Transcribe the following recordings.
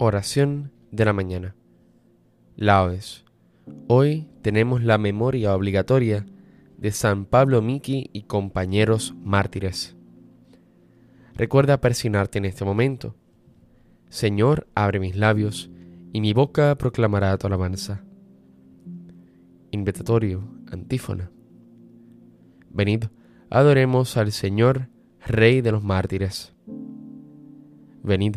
Oración de la mañana. Laudes. Hoy tenemos la memoria obligatoria de San Pablo Miki y compañeros mártires. Recuerda persignarte en este momento. Señor, abre mis labios y mi boca proclamará tu alabanza. Invitatorio, antífona. Venid, adoremos al Señor, Rey de los mártires. Venid,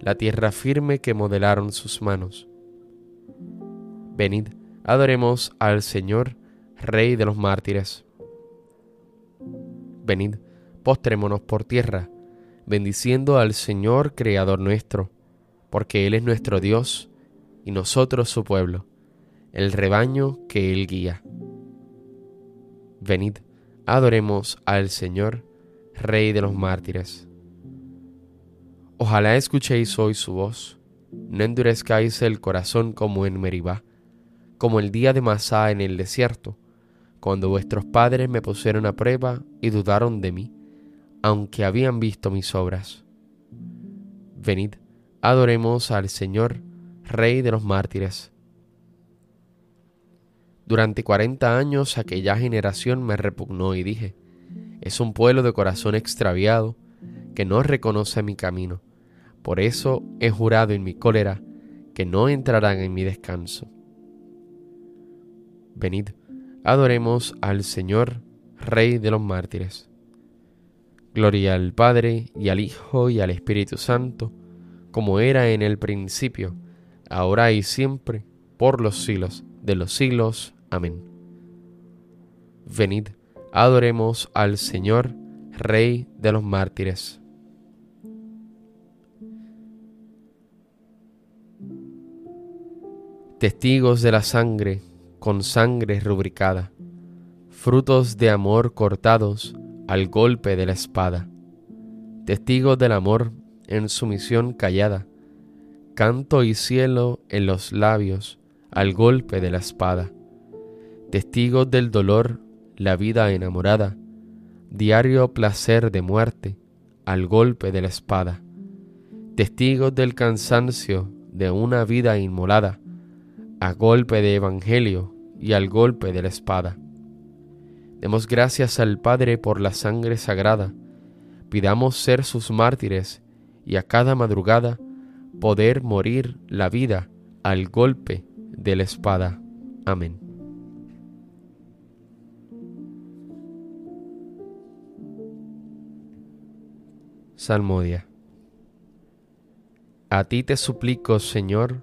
la tierra firme que modelaron sus manos. Venid, adoremos al Señor, Rey de los mártires. Venid, postrémonos por tierra, bendiciendo al Señor, Creador nuestro, porque Él es nuestro Dios y nosotros su pueblo, el rebaño que Él guía. Venid, adoremos al Señor, Rey de los mártires. Ojalá escuchéis hoy su voz, no endurezcáis el corazón como en Meribá, como el día de Masá en el desierto, cuando vuestros padres me pusieron a prueba y dudaron de mí, aunque habían visto mis obras. Venid, adoremos al Señor, Rey de los mártires. Durante cuarenta años aquella generación me repugnó y dije, es un pueblo de corazón extraviado que no reconoce mi camino. Por eso he jurado en mi cólera que no entrarán en mi descanso. Venid, adoremos al Señor, Rey de los mártires. Gloria al Padre y al Hijo y al Espíritu Santo, como era en el principio, ahora y siempre, por los siglos de los siglos. Amén. Venid, adoremos al Señor, Rey de los mártires. Testigos de la sangre con sangre rubricada, frutos de amor cortados al golpe de la espada, testigos del amor en sumisión callada, canto y cielo en los labios al golpe de la espada, testigos del dolor, la vida enamorada, diario placer de muerte al golpe de la espada, testigos del cansancio de una vida inmolada, a golpe de evangelio y al golpe de la espada. Demos gracias al Padre por la sangre sagrada, pidamos ser sus mártires y a cada madrugada poder morir la vida al golpe de la espada. Amén. Salmodia. A ti te suplico, Señor,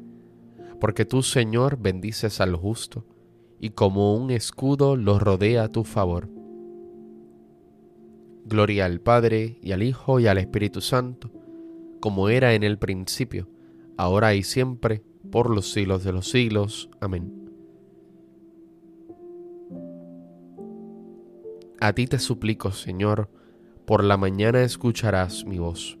porque tú, Señor, bendices al justo y como un escudo los rodea tu favor. Gloria al Padre, y al Hijo, y al Espíritu Santo, como era en el principio, ahora y siempre, por los siglos de los siglos. Amén. A ti te suplico, Señor, por la mañana escucharás mi voz.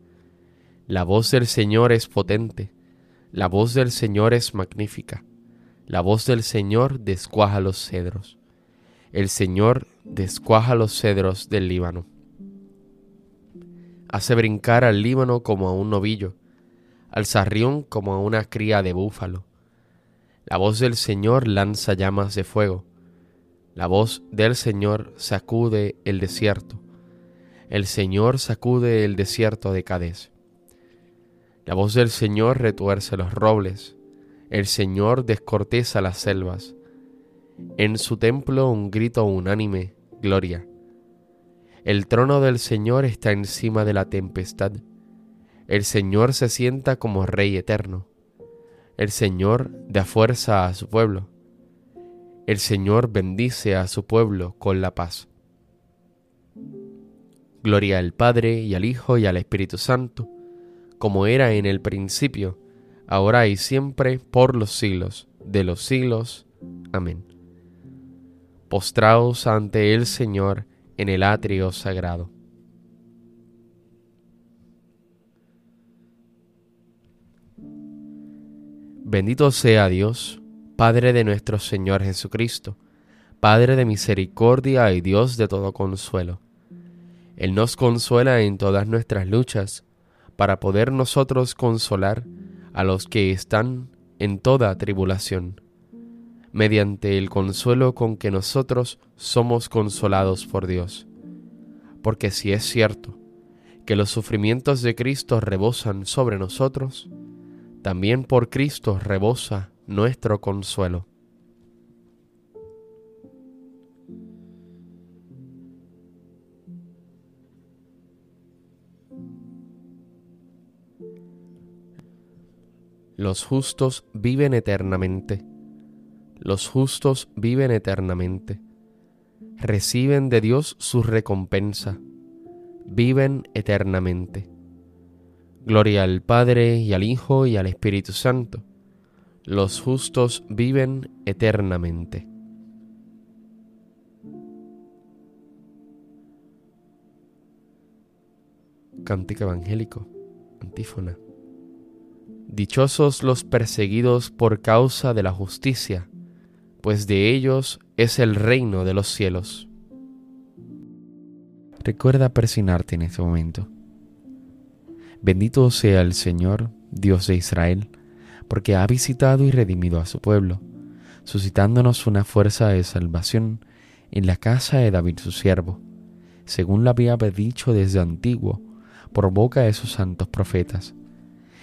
la voz del Señor es potente, la voz del Señor es magnífica, la voz del Señor descuaja los cedros. El Señor descuaja los cedros del Líbano. Hace brincar al Líbano como a un novillo, al sarrión como a una cría de búfalo. La voz del Señor lanza llamas de fuego. La voz del Señor sacude el desierto. El Señor sacude el desierto de Cades. La voz del Señor retuerce los robles, el Señor descorteza las selvas. En su templo un grito unánime, gloria. El trono del Señor está encima de la tempestad. El Señor se sienta como Rey eterno. El Señor da fuerza a su pueblo. El Señor bendice a su pueblo con la paz. Gloria al Padre y al Hijo y al Espíritu Santo como era en el principio, ahora y siempre, por los siglos de los siglos. Amén. Postraos ante el Señor en el atrio sagrado. Bendito sea Dios, Padre de nuestro Señor Jesucristo, Padre de misericordia y Dios de todo consuelo. Él nos consuela en todas nuestras luchas, para poder nosotros consolar a los que están en toda tribulación, mediante el consuelo con que nosotros somos consolados por Dios. Porque si es cierto que los sufrimientos de Cristo rebosan sobre nosotros, también por Cristo rebosa nuestro consuelo. Los justos viven eternamente. Los justos viven eternamente. Reciben de Dios su recompensa. Viven eternamente. Gloria al Padre y al Hijo y al Espíritu Santo. Los justos viven eternamente. Cántico Evangélico, antífona. Dichosos los perseguidos por causa de la justicia, pues de ellos es el reino de los cielos. Recuerda persignarte en este momento. Bendito sea el Señor, Dios de Israel, porque ha visitado y redimido a su pueblo, suscitándonos una fuerza de salvación en la casa de David su siervo, según lo había dicho desde antiguo, por boca de sus santos profetas.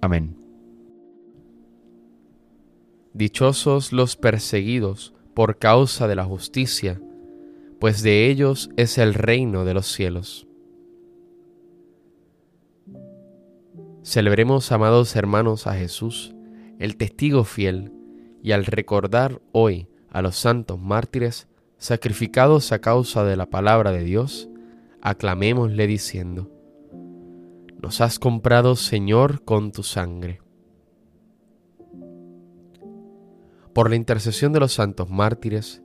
Amén. Dichosos los perseguidos por causa de la justicia, pues de ellos es el reino de los cielos. Celebremos, amados hermanos, a Jesús, el testigo fiel, y al recordar hoy a los santos mártires sacrificados a causa de la palabra de Dios, aclamémosle diciendo, Nos has comprado, Señor, con tu sangre. Por la intercesión de los santos mártires,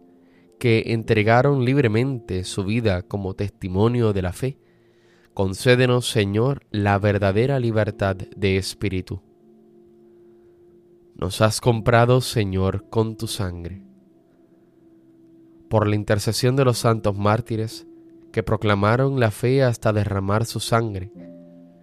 que entregaron libremente su vida como testimonio de la fe, concédenos, Señor, la verdadera libertad de espíritu. Nos has comprado, Señor, con tu sangre. Por la intercesión de los santos mártires, que proclamaron la fe hasta derramar su sangre,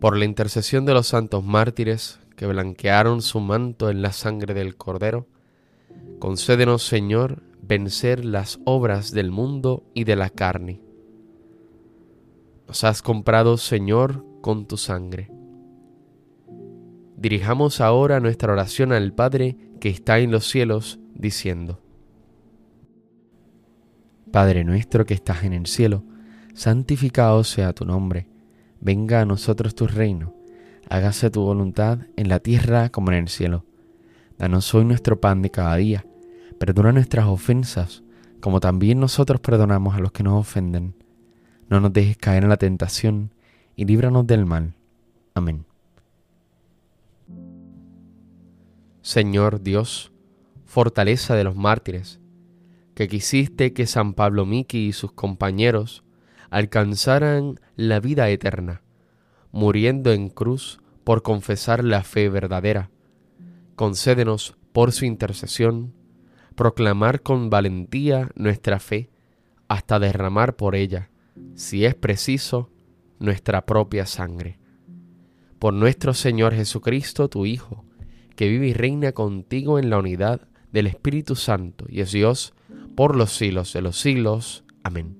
Por la intercesión de los santos mártires que blanquearon su manto en la sangre del Cordero, concédenos, Señor, vencer las obras del mundo y de la carne nos has comprado, Señor, con tu sangre. Dirijamos ahora nuestra oración al Padre que está en los cielos, diciendo, Padre nuestro que estás en el cielo, santificado sea tu nombre, venga a nosotros tu reino, hágase tu voluntad en la tierra como en el cielo. Danos hoy nuestro pan de cada día, perdona nuestras ofensas, como también nosotros perdonamos a los que nos ofenden no nos dejes caer en la tentación y líbranos del mal. Amén. Señor Dios, fortaleza de los mártires, que quisiste que San Pablo Miki y sus compañeros alcanzaran la vida eterna, muriendo en cruz por confesar la fe verdadera. Concédenos por su intercesión proclamar con valentía nuestra fe hasta derramar por ella si es preciso, nuestra propia sangre. Por nuestro Señor Jesucristo, tu Hijo, que vive y reina contigo en la unidad del Espíritu Santo y es Dios por los siglos de los siglos. Amén.